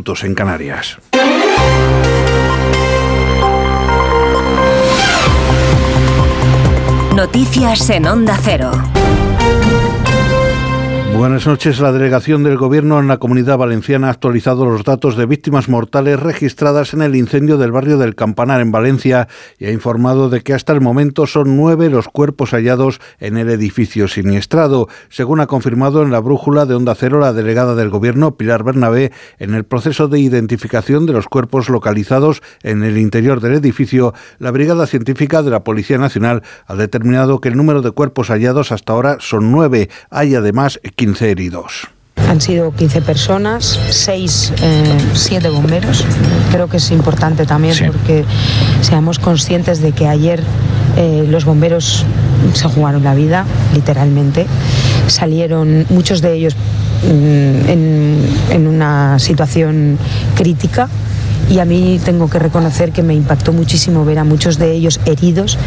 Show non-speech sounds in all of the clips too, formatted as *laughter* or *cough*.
en Canarias. Noticias en Onda Cero. Buenas noches. La delegación del Gobierno en la Comunidad Valenciana ha actualizado los datos de víctimas mortales registradas en el incendio del barrio del Campanar en Valencia y ha informado de que hasta el momento son nueve los cuerpos hallados en el edificio siniestrado. Según ha confirmado en la brújula de Onda Cero la delegada del Gobierno, Pilar Bernabé, en el proceso de identificación de los cuerpos localizados en el interior del edificio, la Brigada Científica de la Policía Nacional ha determinado que el número de cuerpos hallados hasta ahora son nueve. Hay además 15 heridos. Han sido 15 personas, 6, 7 eh, bomberos. Creo que es importante también porque seamos conscientes de que ayer eh, los bomberos se jugaron la vida, literalmente. Salieron muchos de ellos mm, en, en una situación crítica y a mí tengo que reconocer que me impactó muchísimo ver a muchos de ellos heridos,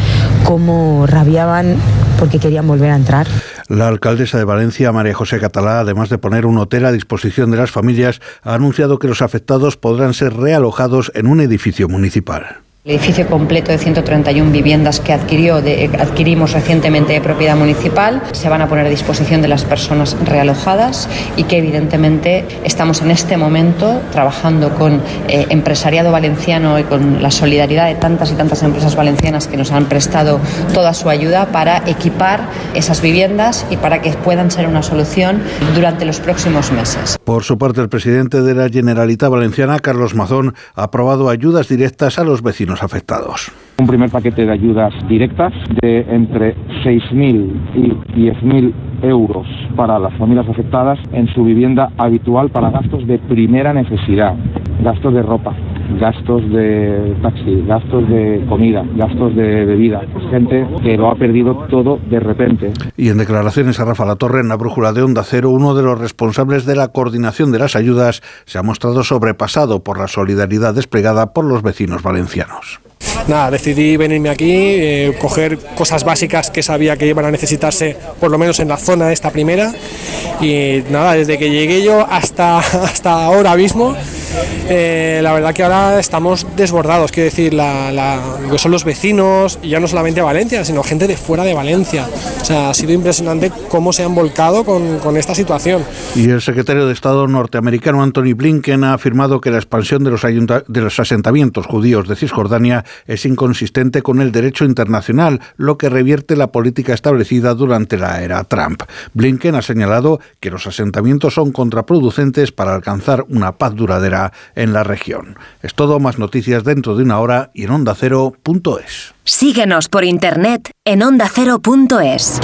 cómo rabiaban porque querían volver a entrar. La alcaldesa de Valencia, María José Catalá, además de poner un hotel a disposición de las familias, ha anunciado que los afectados podrán ser realojados en un edificio municipal. El edificio completo de 131 viviendas que adquirió adquirimos recientemente de propiedad municipal se van a poner a disposición de las personas realojadas y que evidentemente estamos en este momento trabajando con eh, empresariado valenciano y con la solidaridad de tantas y tantas empresas valencianas que nos han prestado toda su ayuda para equipar esas viviendas y para que puedan ser una solución durante los próximos meses. Por su parte, el presidente de la Generalitat Valenciana, Carlos Mazón, ha aprobado ayudas directas a los vecinos afectados. Un primer paquete de ayudas directas de entre 6.000 y 10.000 euros para las familias afectadas en su vivienda habitual para gastos de primera necesidad, gastos de ropa, gastos de taxi, gastos de comida, gastos de bebida. Gente que lo ha perdido todo de repente. Y en declaraciones a Rafa La Torre en la brújula de Onda Cero, uno de los responsables de la coordinación de las ayudas se ha mostrado sobrepasado por la solidaridad desplegada por los vecinos valencianos nada, decidí venirme aquí, eh, coger cosas básicas que sabía que iban a necesitarse, por lo menos en la zona esta primera. Y nada, desde que llegué yo hasta, *laughs* hasta ahora mismo, eh, la verdad que ahora estamos desbordados, quiero decir, que son los vecinos, y ya no solamente Valencia, sino gente de fuera de Valencia. O sea, ha sido impresionante cómo se han volcado con, esta situación. Y el secretario de Estado norteamericano Anthony Blinken ha afirmado que la expansión de los asentamientos judíos de Cisjordania es inconsistente con el derecho internacional, lo que revierte la política establecida durante la era Trump. Blinken ha señalado que los asentamientos son contraproducentes para alcanzar una paz duradera en la región. Es todo, más noticias dentro de una hora y en ondacero.es. Síguenos por internet en ondacero.es.